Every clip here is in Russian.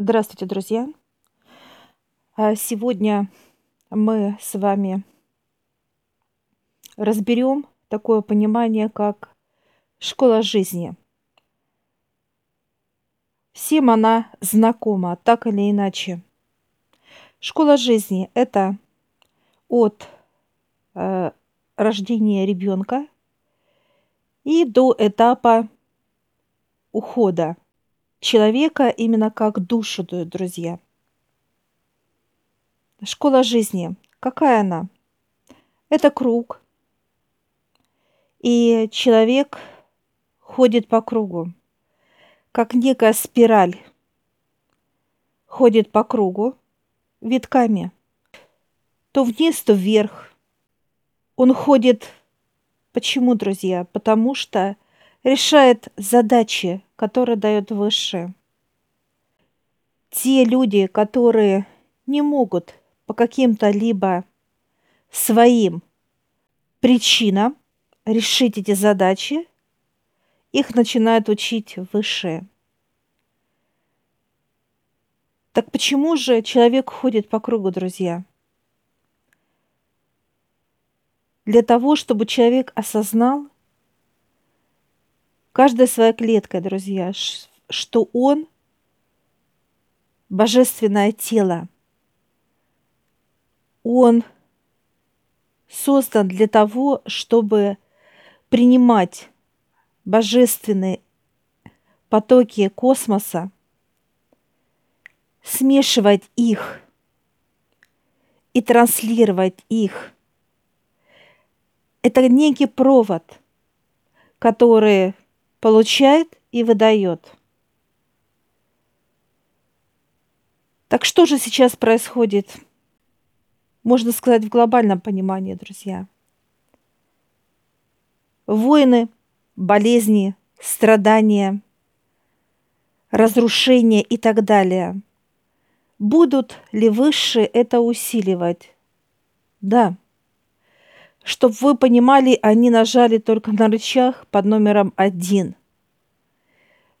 Здравствуйте, друзья! А, Сегодня мы с вами разберем такое понимание, как школа жизни. Всем она знакома, так или иначе. Школа жизни– это от э, рождения ребенка и до этапа ухода человека именно как душу, друзья. Школа жизни. Какая она? Это круг. И человек ходит по кругу, как некая спираль. Ходит по кругу витками. То вниз, то вверх. Он ходит. Почему, друзья? Потому что решает задачи, которые дает Высшее. Те люди, которые не могут по каким-то либо своим причинам решить эти задачи, их начинают учить Высшее. Так почему же человек ходит по кругу, друзья? Для того, чтобы человек осознал, каждая своя клетка, друзья, что он божественное тело. Он создан для того, чтобы принимать божественные потоки космоса, смешивать их и транслировать их. Это некий провод, который получает и выдает. Так что же сейчас происходит? Можно сказать в глобальном понимании, друзья. Войны, болезни, страдания, разрушения и так далее. Будут ли высшие это усиливать? Да. Чтобы вы понимали, они нажали только на рычаг под номером один.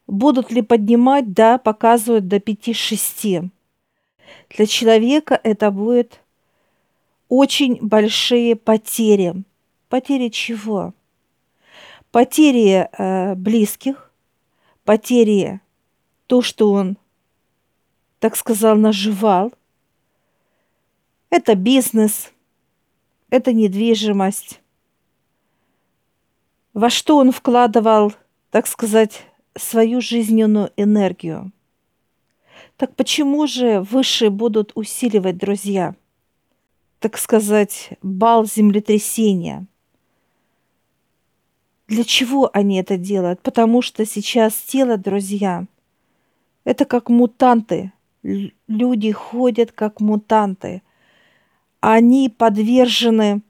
Будут ли поднимать? Да, показывают до 5-6. Для человека это будет очень большие потери. Потери чего? Потери э, близких, потери то, что он, так сказал, наживал. Это бизнес – это недвижимость. Во что он вкладывал, так сказать, свою жизненную энергию. Так почему же высшие будут усиливать, друзья, так сказать, бал землетрясения? Для чего они это делают? Потому что сейчас тело, друзья, это как мутанты. Люди ходят как мутанты они подвержены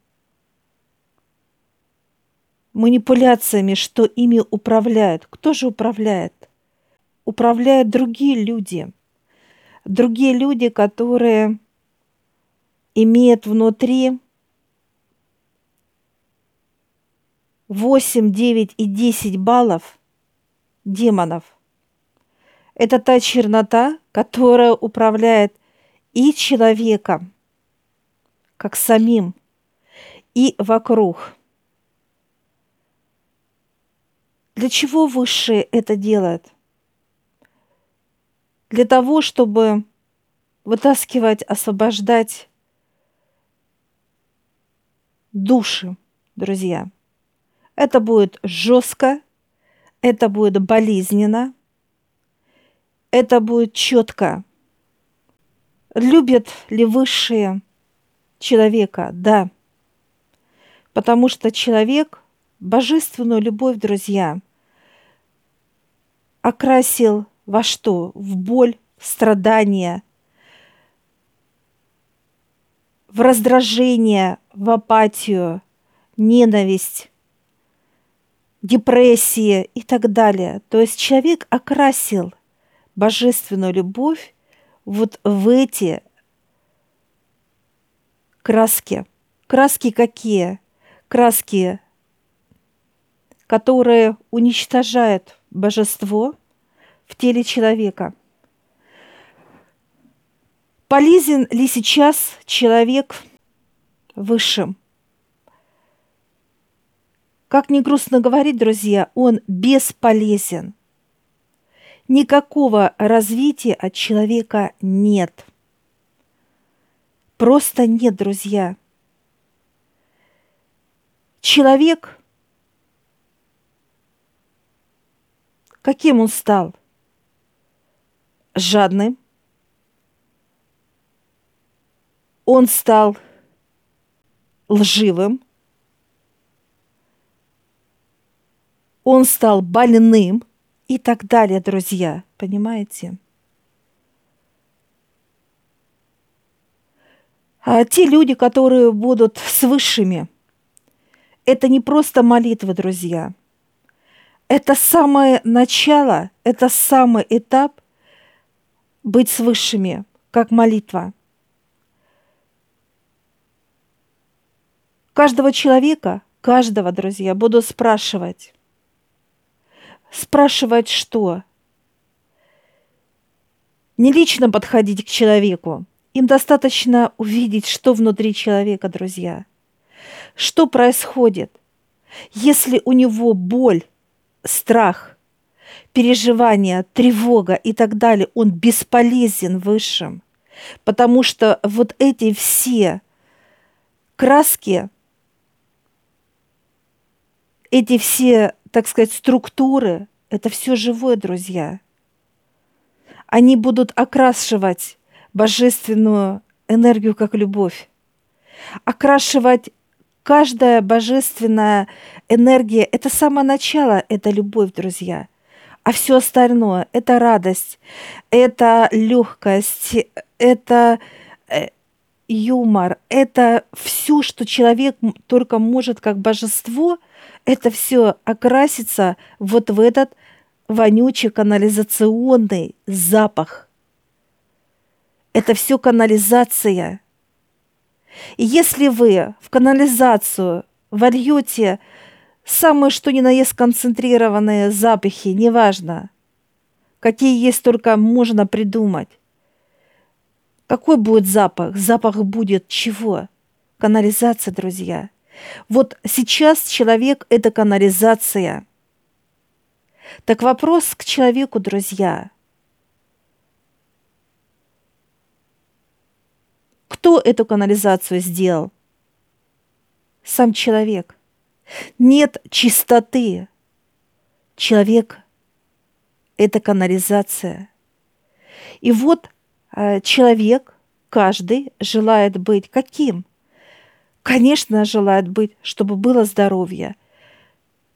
манипуляциями, что ими управляют. Кто же управляет? Управляют другие люди. Другие люди, которые имеют внутри 8, 9 и 10 баллов демонов. Это та чернота, которая управляет и человеком, как самим и вокруг. Для чего высшие это делают? Для того, чтобы вытаскивать, освобождать души, друзья. Это будет жестко, это будет болезненно, это будет четко. Любят ли высшие человека, да. Потому что человек божественную любовь, друзья, окрасил во что? В боль, в страдания, в раздражение, в апатию, ненависть, депрессии и так далее. То есть человек окрасил божественную любовь вот в эти краски. Краски какие? Краски, которые уничтожают божество в теле человека. Полезен ли сейчас человек высшим? Как ни грустно говорить, друзья, он бесполезен. Никакого развития от человека нет. Просто нет, друзья. Человек, каким он стал? Жадным. Он стал лживым. Он стал больным и так далее, друзья. Понимаете? А те люди, которые будут с высшими, это не просто молитва, друзья. Это самое начало, это самый этап быть с высшими, как молитва. Каждого человека, каждого, друзья, буду спрашивать. Спрашивать что? Не лично подходить к человеку. Им достаточно увидеть, что внутри человека, друзья. Что происходит, если у него боль, страх, переживания, тревога и так далее, он бесполезен высшим. Потому что вот эти все краски, эти все так сказать, структуры – это все живое, друзья. Они будут окрашивать божественную энергию как любовь, окрашивать каждая божественная энергия – это самое начало, это любовь, друзья. А все остальное – это радость, это легкость, это э, юмор, это все, что человек только может как божество – это все окрасится вот в этот вонючий канализационный запах. Это все канализация. И если вы в канализацию вольете самые что ни на есть концентрированные запахи, неважно, какие есть только можно придумать, какой будет запах? Запах будет чего? Канализация, друзья – вот сейчас человек – это канализация. Так вопрос к человеку, друзья. Кто эту канализацию сделал? Сам человек. Нет чистоты. Человек – это канализация. И вот э, человек, каждый желает быть каким? конечно, желает быть, чтобы было здоровье.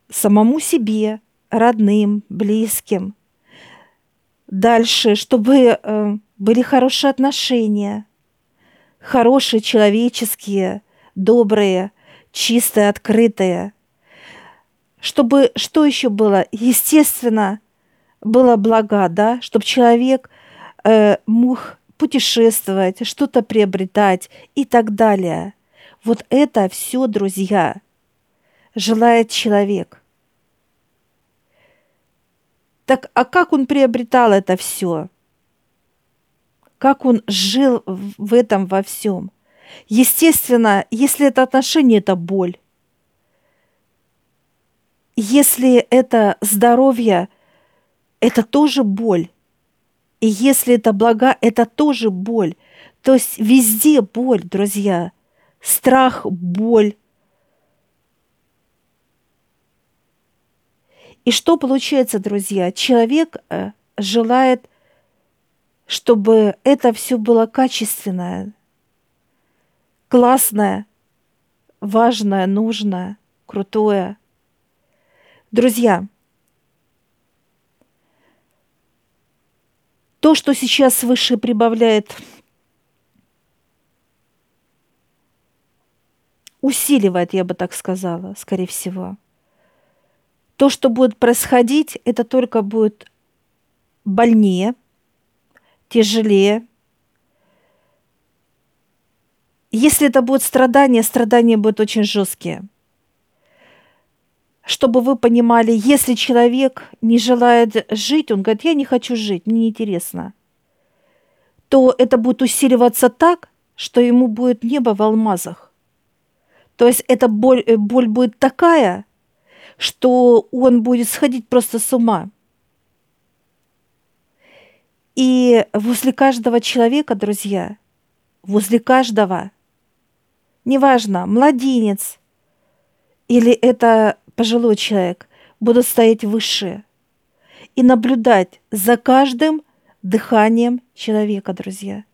Самому себе, родным, близким. Дальше, чтобы э, были хорошие отношения, хорошие, человеческие, добрые, чистые, открытые. Чтобы что еще было? Естественно, было блага, да, чтобы человек э, мог путешествовать, что-то приобретать и так далее – вот это все, друзья, желает человек. Так а как он приобретал это все? Как он жил в этом во всем? Естественно, если это отношение, это боль. Если это здоровье, это тоже боль. И если это блага, это тоже боль. То есть везде боль, друзья – страх, боль. И что получается, друзья? Человек э, желает, чтобы это все было качественное, классное, важное, нужное, крутое. Друзья, то, что сейчас выше прибавляет усиливает, я бы так сказала, скорее всего. То, что будет происходить, это только будет больнее, тяжелее. Если это будет страдание, страдания будут очень жесткие. Чтобы вы понимали, если человек не желает жить, он говорит, я не хочу жить, мне неинтересно, то это будет усиливаться так, что ему будет небо в алмазах. То есть эта боль, э, боль будет такая, что он будет сходить просто с ума. И возле каждого человека, друзья, возле каждого, неважно, младенец или это пожилой человек, будут стоять выше и наблюдать за каждым дыханием человека, друзья.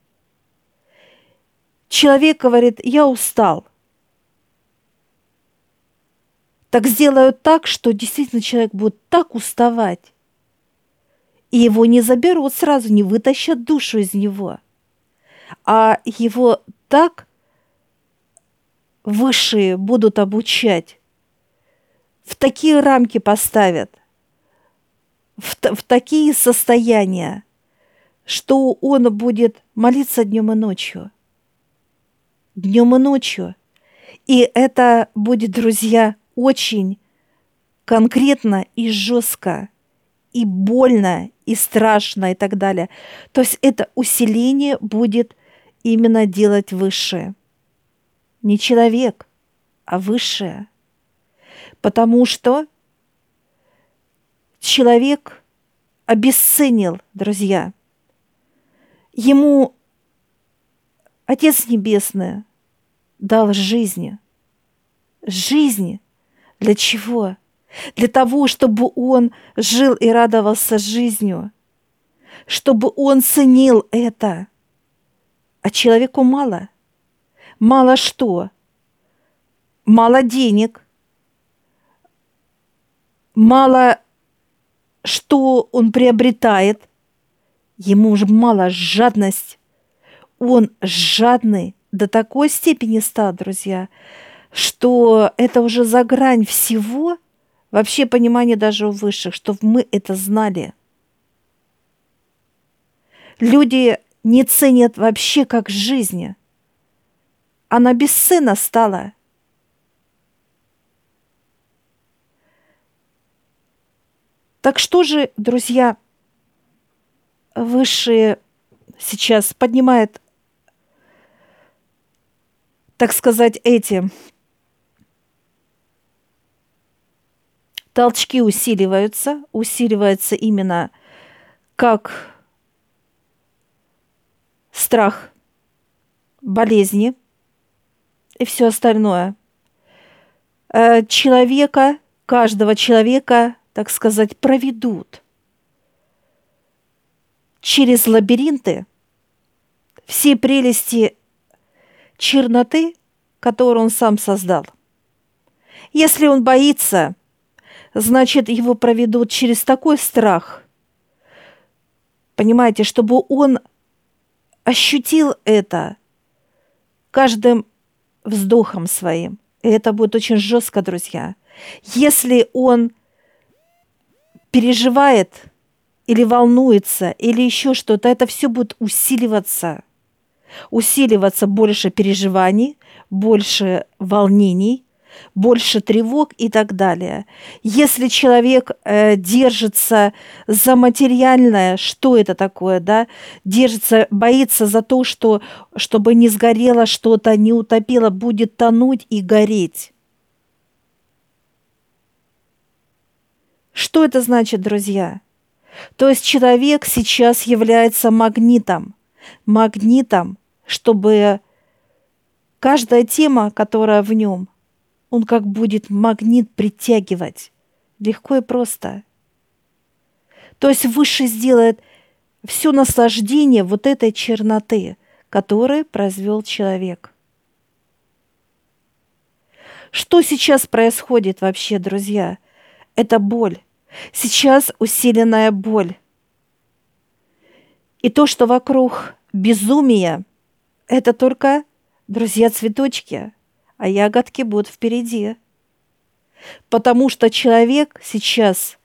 Человек говорит, я устал. Так сделают так, что действительно человек будет так уставать, и его не заберут сразу, не вытащат душу из него, а его так высшие будут обучать, в такие рамки поставят, в, в такие состояния, что он будет молиться днем и ночью. Днем и ночью. И это будет, друзья, очень конкретно и жестко, и больно, и страшно, и так далее. То есть это усиление будет именно делать высшее. Не человек, а высшее. Потому что человек обесценил, друзья. Ему Отец Небесный дал жизнь. Жизнь. Для чего? Для того, чтобы он жил и радовался жизнью. Чтобы он ценил это. А человеку мало. Мало что? Мало денег. Мало что он приобретает, ему же мало жадность. Он жадный до такой степени стал, друзья, что это уже за грань всего, вообще понимание даже у высших, что мы это знали. Люди не ценят вообще как жизнь. Она бесценна стала – Так что же, друзья, высшие сейчас поднимает, так сказать, эти толчки усиливаются, усиливается именно как страх, болезни и все остальное. Э, человека, каждого человека так сказать, проведут через лабиринты все прелести черноты, которую он сам создал. Если он боится, значит, его проведут через такой страх, понимаете, чтобы он ощутил это каждым вздохом своим. И это будет очень жестко, друзья. Если он переживает или волнуется, или еще что-то, это все будет усиливаться. Усиливаться больше переживаний, больше волнений, больше тревог и так далее. Если человек э, держится за материальное, что это такое, да, держится, боится за то, что, чтобы не сгорело что-то, не утопило, будет тонуть и гореть. Что это значит, друзья? То есть человек сейчас является магнитом. Магнитом, чтобы каждая тема, которая в нем, он как будет магнит притягивать. Легко и просто. То есть выше сделает все наслаждение вот этой черноты, которую произвел человек. Что сейчас происходит вообще, друзья? Это боль. Сейчас усиленная боль. И то, что вокруг безумия, это только, друзья, цветочки, а ягодки будут впереди. Потому что человек сейчас,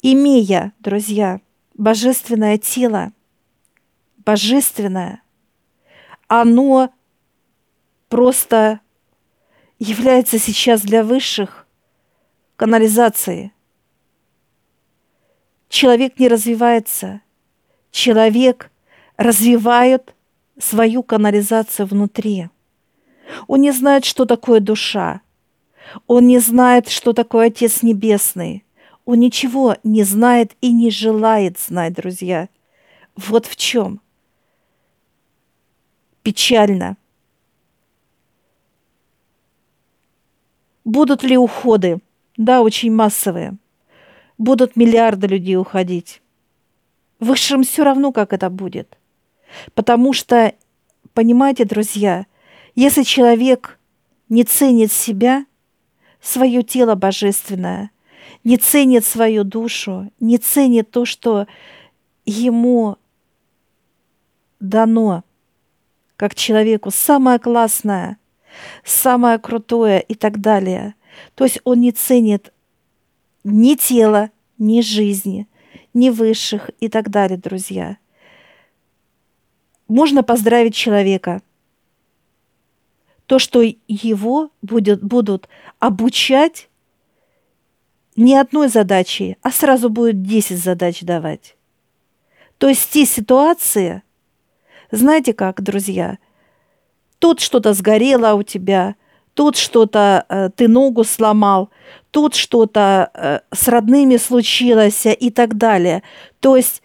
имея, друзья, божественное тело, божественное, оно просто является сейчас для высших канализации. Человек не развивается, человек развивает свою канализацию внутри. Он не знает, что такое душа. Он не знает, что такое Отец Небесный. Он ничего не знает и не желает знать, друзья. Вот в чем. Печально. Будут ли уходы? Да, очень массовые. Будут миллиарды людей уходить. Высшим все равно, как это будет. Потому что, понимаете, друзья, если человек не ценит себя, свое тело божественное, не ценит свою душу, не ценит то, что ему дано, как человеку, самое классное, самое крутое и так далее. То есть он не ценит ни тело, ни жизни, ни высших и так далее, друзья. Можно поздравить человека. То, что его будет, будут обучать не одной задачей, а сразу будет 10 задач давать. То есть те ситуации, знаете как, друзья, тут что-то сгорело у тебя, тут что-то э, ты ногу сломал, тут что-то э, с родными случилось и так далее. То есть,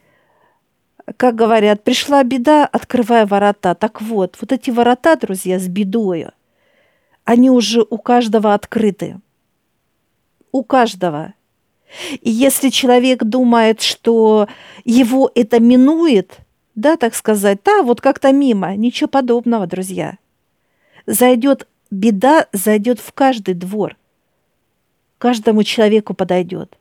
как говорят, пришла беда, открывая ворота. Так вот, вот эти ворота, друзья, с бедою, они уже у каждого открыты у каждого. И если человек думает, что его это минует, да, так сказать, да, вот как-то мимо, ничего подобного, друзья. Зайдет беда, зайдет в каждый двор. Каждому человеку подойдет.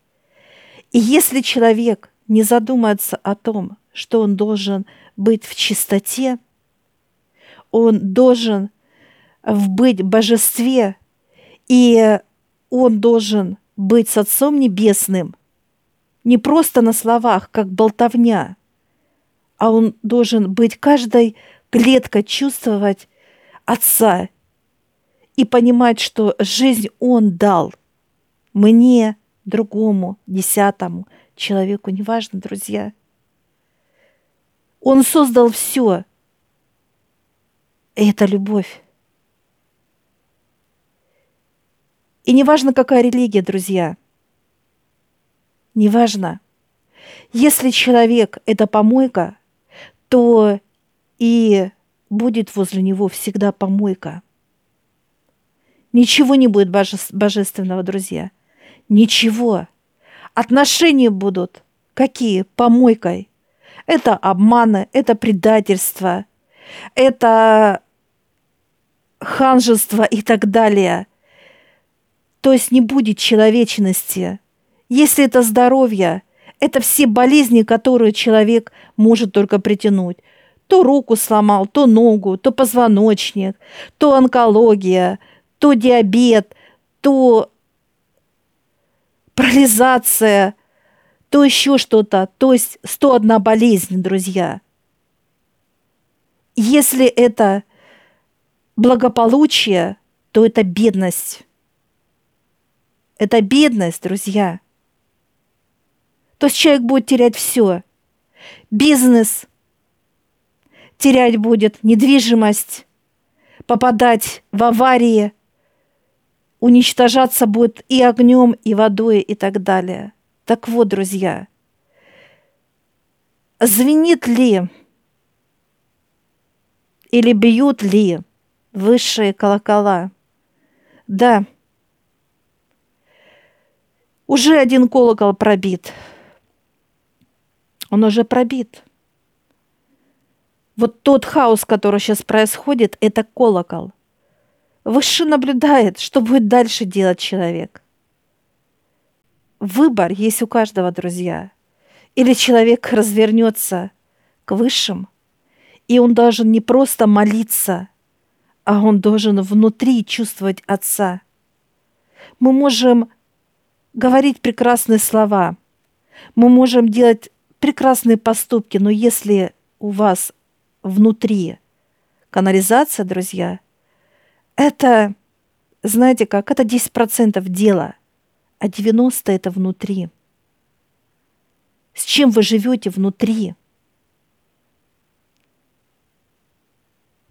И если человек не задумается о том, что он должен быть в чистоте, он должен быть в божестве, и он должен быть с Отцом Небесным не просто на словах, как болтовня, а он должен быть каждой клеткой чувствовать Отца и понимать, что жизнь Он дал мне, другому, десятому человеку, неважно, друзья. Он создал все. И это любовь. И неважно, какая религия, друзья. Неважно. Если человек – это помойка, то и будет возле него всегда помойка. Ничего не будет боже- божественного, друзья. Ничего. Отношения будут какие? Помойкой. Это обманы, это предательство, это ханжество и так далее – то есть не будет человечности. Если это здоровье, это все болезни, которые человек может только притянуть. То руку сломал, то ногу, то позвоночник, то онкология, то диабет, то парализация, то еще что-то. То есть 101 болезнь, друзья. Если это благополучие, то это бедность. Это бедность, друзья. То есть человек будет терять все. Бизнес терять будет, недвижимость, попадать в аварии, уничтожаться будет и огнем, и водой, и так далее. Так вот, друзья, звенит ли или бьют ли высшие колокола? Да, уже один колокол пробит. Он уже пробит. Вот тот хаос, который сейчас происходит, это колокол. Выше наблюдает, что будет дальше делать человек. Выбор есть у каждого, друзья. Или человек развернется к высшим, и он должен не просто молиться, а он должен внутри чувствовать Отца. Мы можем говорить прекрасные слова, мы можем делать прекрасные поступки, но если у вас внутри канализация, друзья, это, знаете как, это 10% дела, а 90 это внутри. С чем вы живете внутри?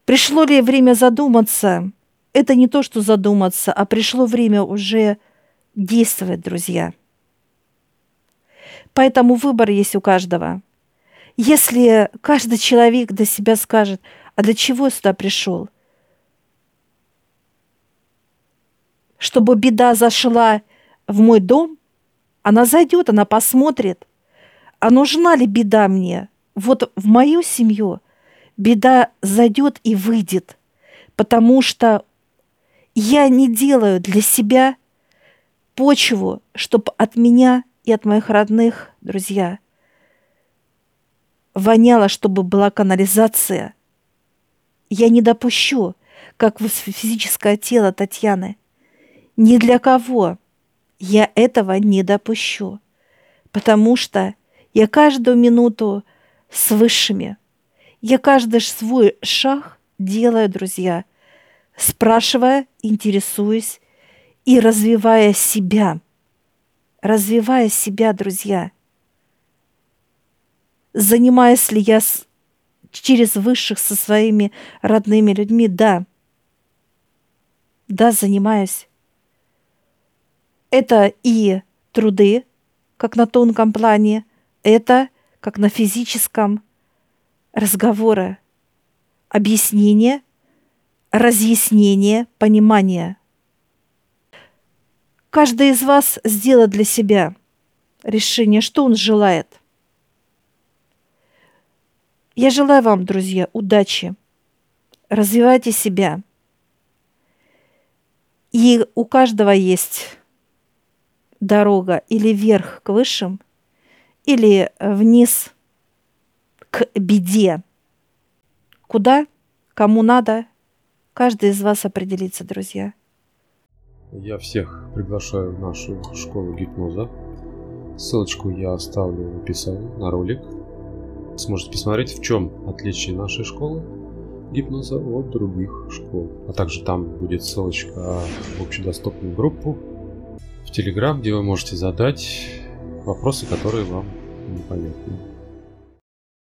Пришло ли время задуматься? Это не то, что задуматься, а пришло время уже действовать, друзья. Поэтому выбор есть у каждого. Если каждый человек для себя скажет, а для чего я сюда пришел? Чтобы беда зашла в мой дом, она зайдет, она посмотрит, а нужна ли беда мне? Вот в мою семью беда зайдет и выйдет, потому что я не делаю для себя почву, чтобы от меня и от моих родных, друзья, воняло, чтобы была канализация. Я не допущу, как физическое тело Татьяны. Ни для кого я этого не допущу, потому что я каждую минуту с высшими. Я каждый свой шаг делаю, друзья, спрашивая, интересуюсь и развивая себя – развивая себя, друзья. Занимаюсь ли я с, через высших со своими родными людьми? Да. Да, занимаюсь. Это и труды, как на тонком плане, это как на физическом разговоры, объяснение, разъяснение, понимание – Каждый из вас сделает для себя решение, что он желает. Я желаю вам, друзья, удачи. Развивайте себя. И у каждого есть дорога или вверх к высшим, или вниз к беде. Куда, кому надо, каждый из вас определится, друзья. Я всех приглашаю в нашу школу гипноза. Ссылочку я оставлю в описании на ролик. Сможете посмотреть, в чем отличие нашей школы гипноза от других школ. А также там будет ссылочка в общедоступную группу Телеграм, где вы можете задать вопросы, которые вам непонятны.